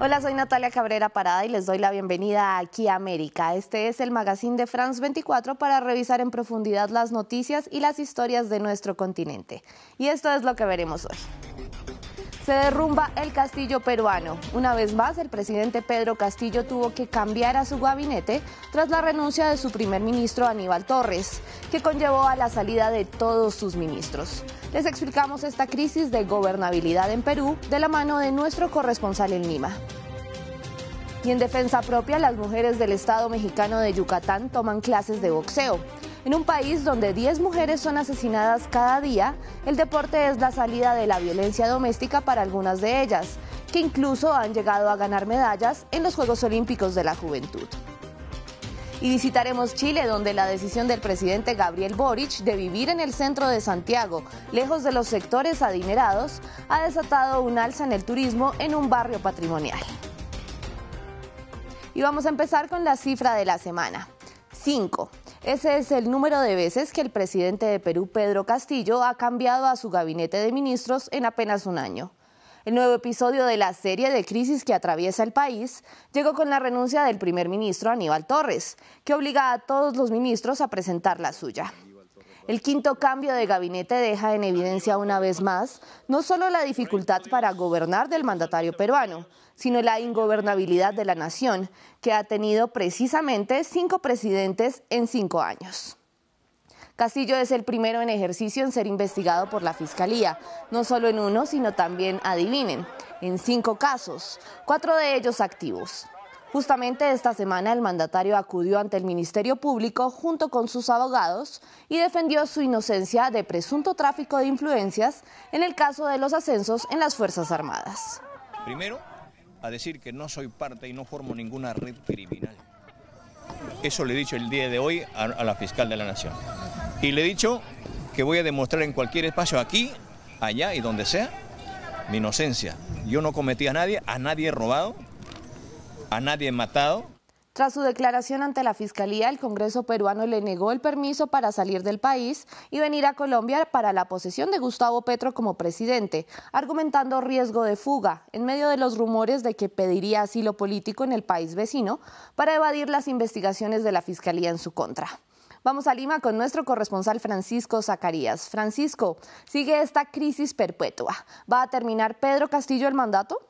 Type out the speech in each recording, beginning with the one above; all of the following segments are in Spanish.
Hola, soy Natalia Cabrera Parada y les doy la bienvenida aquí América. Este es el magazine de France 24 para revisar en profundidad las noticias y las historias de nuestro continente. Y esto es lo que veremos hoy. Se derrumba el castillo peruano. Una vez más, el presidente Pedro Castillo tuvo que cambiar a su gabinete tras la renuncia de su primer ministro Aníbal Torres, que conllevó a la salida de todos sus ministros. Les explicamos esta crisis de gobernabilidad en Perú de la mano de nuestro corresponsal en Lima. Y en defensa propia, las mujeres del Estado mexicano de Yucatán toman clases de boxeo. En un país donde 10 mujeres son asesinadas cada día, el deporte es la salida de la violencia doméstica para algunas de ellas, que incluso han llegado a ganar medallas en los Juegos Olímpicos de la Juventud. Y visitaremos Chile, donde la decisión del presidente Gabriel Boric de vivir en el centro de Santiago, lejos de los sectores adinerados, ha desatado un alza en el turismo en un barrio patrimonial. Y vamos a empezar con la cifra de la semana. 5. Ese es el número de veces que el presidente de Perú, Pedro Castillo, ha cambiado a su gabinete de ministros en apenas un año. El nuevo episodio de la serie de crisis que atraviesa el país llegó con la renuncia del primer ministro Aníbal Torres, que obliga a todos los ministros a presentar la suya. El quinto cambio de gabinete deja en evidencia una vez más no solo la dificultad para gobernar del mandatario peruano, sino la ingobernabilidad de la nación, que ha tenido precisamente cinco presidentes en cinco años. Castillo es el primero en ejercicio en ser investigado por la Fiscalía, no solo en uno, sino también, adivinen, en cinco casos, cuatro de ellos activos. Justamente esta semana el mandatario acudió ante el Ministerio Público junto con sus abogados y defendió su inocencia de presunto tráfico de influencias en el caso de los ascensos en las Fuerzas Armadas. Primero, a decir que no soy parte y no formo ninguna red criminal. Eso le he dicho el día de hoy a, la fiscal de la Nación. Y le he dicho que voy a demostrar en cualquier espacio, aquí, allá y donde sea, mi inocencia. Yo no cometí a nadie, a nadie he robado, a nadie matado. Tras su declaración ante la Fiscalía, el Congreso peruano le negó el permiso para salir del país y venir a Colombia para la posesión de Gustavo Petro como presidente, argumentando riesgo de fuga en medio de los rumores de que pediría asilo político en el país vecino para evadir las investigaciones de la Fiscalía en su contra. Vamos a Lima con nuestro corresponsal Francisco Zacarías. Francisco, sigue esta crisis perpetua. ¿Va a terminar Pedro Castillo el mandato?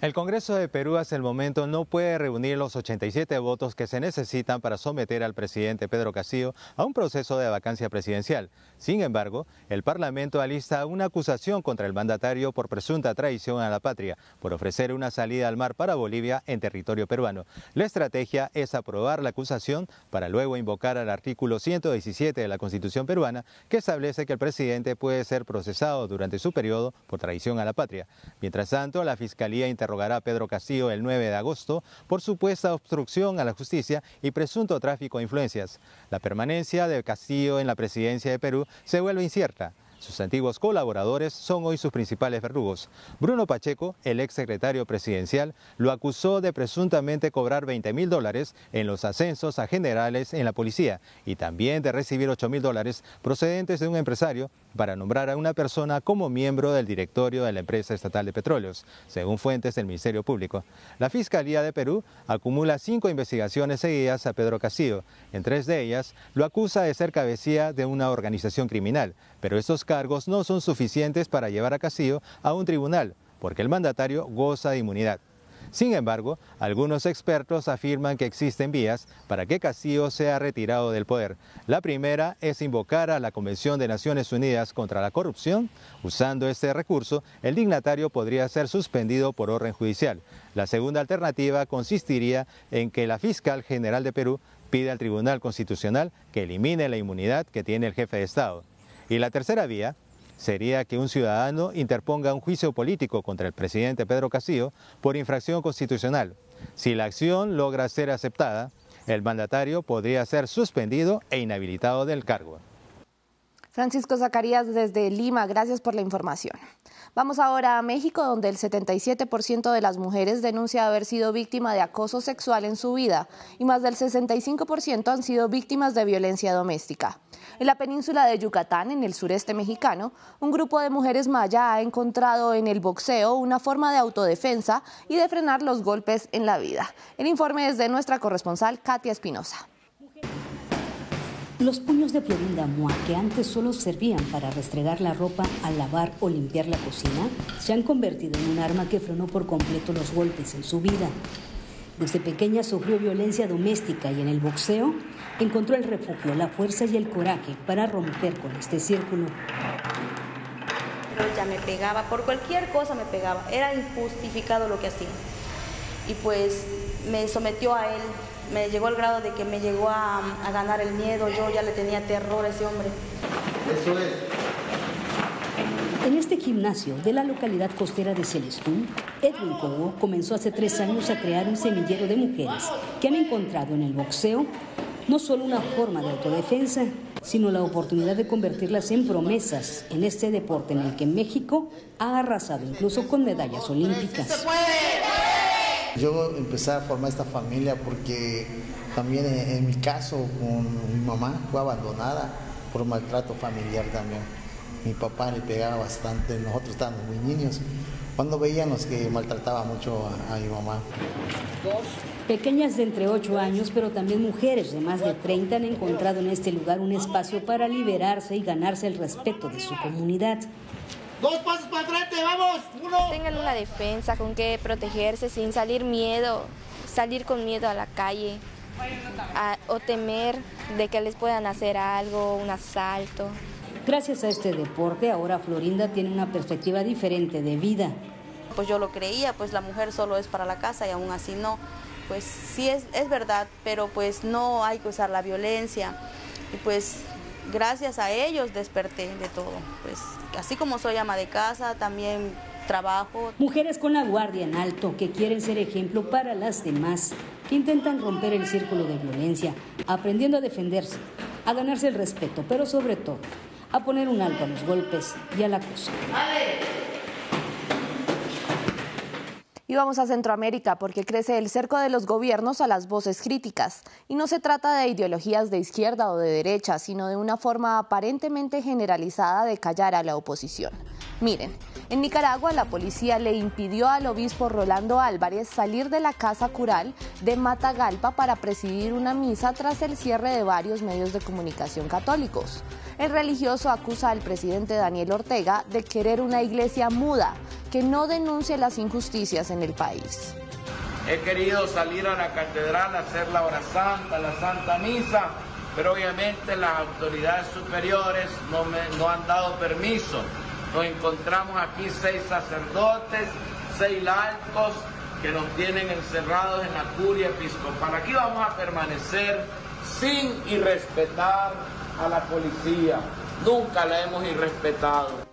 El Congreso de Perú hasta el momento no puede reunir los 87 votos que se necesitan para someter al presidente Pedro Castillo a un proceso de vacancia presidencial. Sin embargo, el Parlamento alista una acusación contra el mandatario por presunta traición a la patria, por ofrecer una salida al mar para Bolivia en territorio peruano. La estrategia es aprobar la acusación para luego invocar al artículo 117 de la Constitución peruana, que establece que el presidente puede ser procesado durante su periodo por traición a la patria. Mientras tanto, la Fiscalía interrogará a Pedro Castillo el 9 de agosto por supuesta obstrucción a la justicia y presunto tráfico de influencias. La permanencia de Castillo en la presidencia de Perú se vuelve incierta. Sus antiguos colaboradores son hoy sus principales verdugos. Bruno Pacheco, el ex secretario presidencial, lo acusó de presuntamente cobrar 20 mil dólares en los ascensos a generales en la policía y también de recibir 8 mil dólares procedentes de un empresario para nombrar a una persona como miembro del directorio de la empresa estatal de petróleos, según fuentes del Ministerio Público. La Fiscalía de Perú acumula cinco investigaciones seguidas a Pedro Castillo. En tres de ellas lo acusa de ser cabecilla de una organización criminal, pero estos cargos no son suficientes para llevar a Castillo a un tribunal, porque el mandatario goza de inmunidad. Sin embargo, algunos expertos afirman que existen vías para que Castillo sea retirado del poder. La primera es invocar a la Convención de Naciones Unidas contra la Corrupción. Usando este recurso, el dignatario podría ser suspendido por orden judicial. La segunda alternativa consistiría en que la fiscal general de Perú pida al Tribunal Constitucional que elimine la inmunidad que tiene el jefe de Estado. Y la tercera vía sería que un ciudadano interponga un juicio político contra el presidente Pedro Castillo por infracción constitucional. Si la acción logra ser aceptada, el mandatario podría ser suspendido e inhabilitado del cargo. Francisco Zacarías desde Lima, gracias por la información. Vamos ahora a México, donde el 77% de las mujeres denuncia haber sido víctima de acoso sexual en su vida y más del 65% han sido víctimas de violencia doméstica. En la península de Yucatán, en el sureste mexicano, un grupo de mujeres maya ha encontrado en el boxeo una forma de autodefensa y de frenar los golpes en la vida. El informe es de nuestra corresponsal Katia Espinosa. Los puños de Florinda Moa, que antes solo servían para restregar la ropa, al lavar o limpiar la cocina, se han convertido en un arma que frenó por completo los golpes en su vida. Desde pequeña sufrió violencia doméstica y en el boxeo encontró el refugio, la fuerza y el coraje para romper con este círculo. Pero ella me pegaba, por cualquier cosa me pegaba, era injustificado lo que hacía. Y pues me sometió a él, me llegó al grado de que me llegó a, a ganar el miedo, yo ya le tenía terror a ese hombre. Eso es. En este gimnasio de la localidad costera de Celestún, Edwin Cobo comenzó hace tres años a crear un semillero de mujeres que han encontrado en el boxeo no solo una forma de autodefensa, sino la oportunidad de convertirlas en promesas en este deporte en el que México ha arrasado incluso con medallas olímpicas. Yo empecé a formar esta familia porque también en, mi caso con mi mamá fue abandonada por maltrato familiar también. Mi papá le pegaba bastante, nosotros estábamos muy niños. Cuando veíamos que maltrataba mucho a, a mi mamá. Pequeñas de entre 8 años, pero también mujeres de más de 30 han encontrado en este lugar un espacio para liberarse y ganarse el respeto de su comunidad. Dos pasos para adelante, vamos. Uno. Tengan una defensa con que protegerse sin salir miedo, salir con miedo a la calle o temer de que les puedan hacer algo, un asalto. Gracias a este deporte, ahora Florinda tiene una perspectiva diferente de vida. Pues yo lo creía, pues la mujer solo es para la casa y aún así no. Pues sí es, es verdad, pero pues no hay que usar la violencia. Y pues gracias a ellos desperté de todo. Pues así como soy ama de casa, también trabajo. Mujeres con la guardia en alto que quieren ser ejemplo para las demás, que intentan romper el círculo de violencia, aprendiendo a defenderse, a ganarse el respeto, pero sobre todo a poner un alto a los golpes y al acoso. Y vamos a Centroamérica porque crece el cerco de los gobiernos a las voces críticas. Y no se trata de ideologías de izquierda o de derecha, sino de una forma aparentemente generalizada de callar a la oposición. Miren, en Nicaragua la policía le impidió al obispo Rolando Álvarez salir de la casa cural de Matagalpa para presidir una misa tras el cierre de varios medios de comunicación católicos. El religioso acusa al presidente Daniel Ortega de querer una iglesia muda que no denuncie las injusticias en el país. He querido salir a la catedral a hacer la hora santa, la santa misa, pero obviamente las autoridades superiores no me no han dado permiso. Nos encontramos aquí seis sacerdotes, seis laicos que nos tienen encerrados en la curia episcopal. Aquí vamos a permanecer sin irrespetar a la policía. Nunca la hemos irrespetado.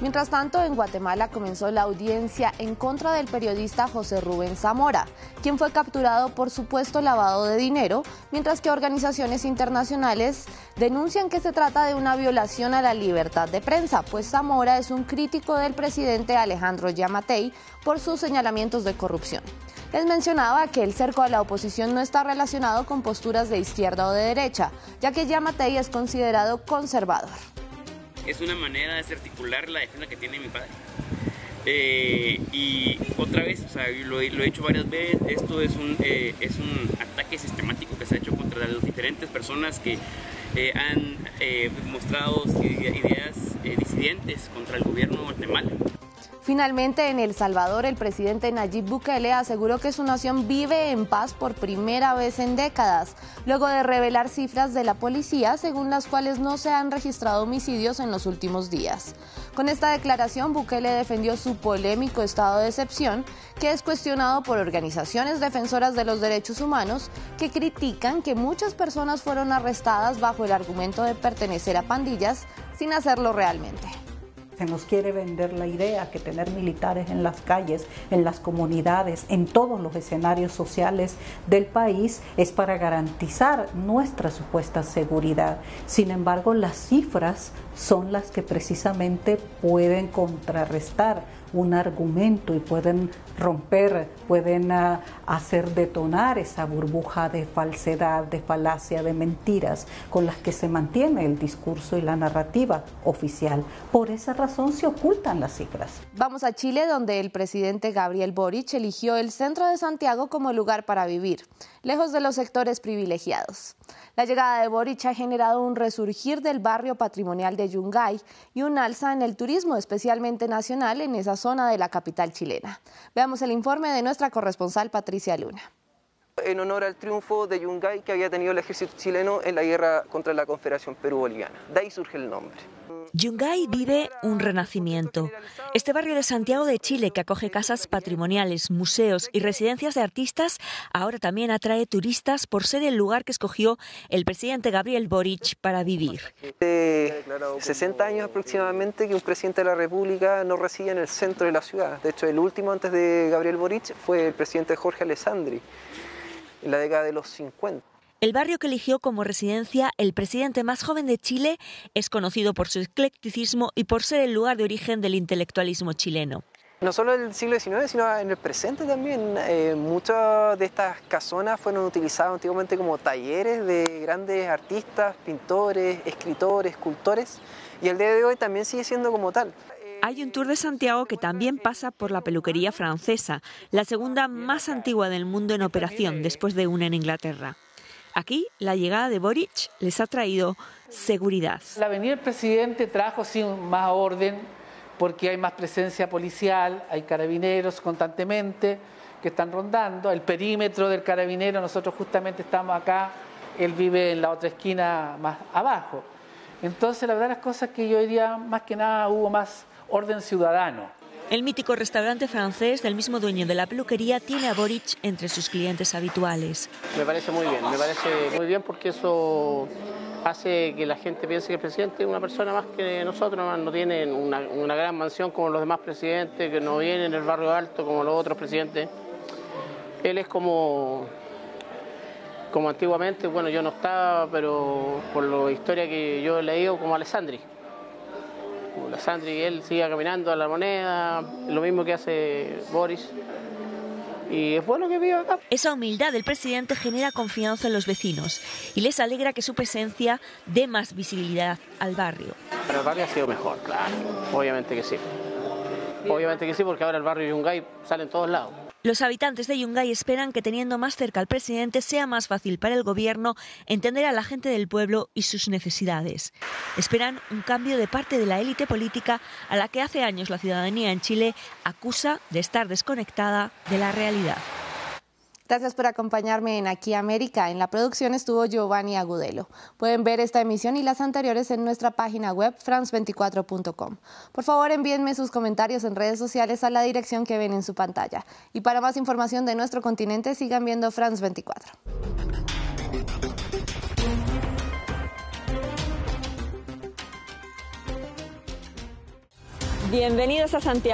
Mientras tanto, en Guatemala comenzó la audiencia en contra del periodista José Rubén Zamora, quien fue capturado por supuesto lavado de dinero, mientras que organizaciones internacionales denuncian que se trata de una violación a la libertad de prensa, pues Zamora es un crítico del presidente Alejandro Yamatei por sus señalamientos de corrupción. Les mencionaba que el cerco a la oposición no está relacionado con posturas de izquierda o de derecha, ya que Yamatei es considerado conservador es una manera de desarticular la defensa que tiene mi padre. Eh, y otra vez, o sea, lo, he hecho varias veces, esto es un, eh, es un ataque sistemático que se ha hecho contra las diferentes personas que eh, han mostrado ideas disidentes contra el gobierno de Guatemala. Finalmente, en El Salvador, el presidente Nayib Bukele aseguró que su nación vive en paz por primera vez en décadas, luego de revelar cifras de la policía según las cuales no se han registrado homicidios en los últimos días. Con esta declaración, Bukele defendió su polémico estado de excepción, que es cuestionado por organizaciones defensoras de los derechos humanos que critican que muchas personas fueron arrestadas bajo el argumento de pertenecer a pandillas sin hacerlo realmente. Se nos quiere vender la idea que tener militares en las calles, en las comunidades, en todos los escenarios sociales del país es para garantizar nuestra supuesta seguridad. Sin embargo, las cifras son las que precisamente pueden contrarrestar un argumento y pueden romper, pueden uh, hacer detonar esa burbuja de falsedad, de falacia, de mentiras con las que se mantiene el discurso y la narrativa oficial. Por esa razón se ocultan las cifras. Vamos a Chile, donde el presidente Gabriel Boric eligió el centro de Santiago como lugar para vivir, lejos de los sectores privilegiados. La llegada de Boric ha generado un resurgir del barrio patrimonial de Yungay y un alza en el turismo, especialmente nacional, en esa zona de la capital chilena. Veamos el informe de nuestra corresponsal Patricia Luna en honor al triunfo de Yungay que había tenido el ejército chileno en la guerra contra la Confederación Perú-Boliviana. De ahí surge el nombre. Yungay vive un renacimiento. Este barrio de Santiago de Chile, que acoge casas patrimoniales, museos y residencias de artistas, ahora también atrae turistas por ser el lugar que escogió el presidente Gabriel Boric para vivir. De 60 años aproximadamente que un presidente de la República no reside en el centro de la ciudad. De hecho, el último antes de Gabriel Boric fue el presidente Jorge Alessandri, en la década de los 50. El barrio que eligió como residencia el presidente más joven de Chile es conocido por su eclecticismo y por ser el lugar de origen del intelectualismo chileno. No solo en el siglo XIX, sino en el presente también. Eh, muchas de estas casonas fueron utilizadas antiguamente como talleres de grandes artistas, pintores, escritores, escultores, y el día de hoy también sigue siendo como tal. Hay un tour de Santiago que también pasa por la peluquería francesa, la segunda más antigua del mundo en operación después de una en Inglaterra. Aquí la llegada de Boric les ha traído seguridad. La venida del presidente trajo sí, más orden porque hay más presencia policial, hay carabineros constantemente que están rondando, el perímetro del carabinero, nosotros justamente estamos acá, él vive en la otra esquina más abajo. Entonces la verdad las cosas que yo diría más que nada hubo más orden ciudadano. El mítico restaurante francés del mismo dueño de la peluquería tiene a Boric entre sus clientes habituales. Me parece muy bien, me parece muy bien porque eso hace que la gente piense que el presidente es una persona más que nosotros, no tiene una, gran mansión como los demás presidentes, que no viene en el barrio alto como los otros presidentes. Él es como, como antiguamente, bueno, yo no estaba, pero por la historia que yo he leído, como Alessandri la Sandri y él siga caminando a la moneda, lo mismo que hace Boris. Y es bueno que viva acá. Esa humildad del presidente genera confianza en los vecinos y les alegra que su presencia dé más visibilidad al barrio. Pero el barrio ha sido mejor, claro. Obviamente que sí. Obviamente que sí, porque ahora el barrio Yungay sale en todos lados. Los habitantes de Yungay esperan que teniendo más cerca al presidente sea más fácil para el gobierno entender a la gente del pueblo y sus necesidades. Esperan un cambio de parte de la élite política a la que hace años la ciudadanía en Chile acusa de estar desconectada de la realidad. Gracias por acompañarme en Aquí América. En la producción estuvo Giovanni Agudelo. Pueden ver esta emisión y las anteriores en nuestra página web france24.com. Por favor, envíenme sus comentarios en redes sociales a la dirección que ven en su pantalla. Y para más información de nuestro continente, sigan viendo France 24. Bienvenidos a Santiago.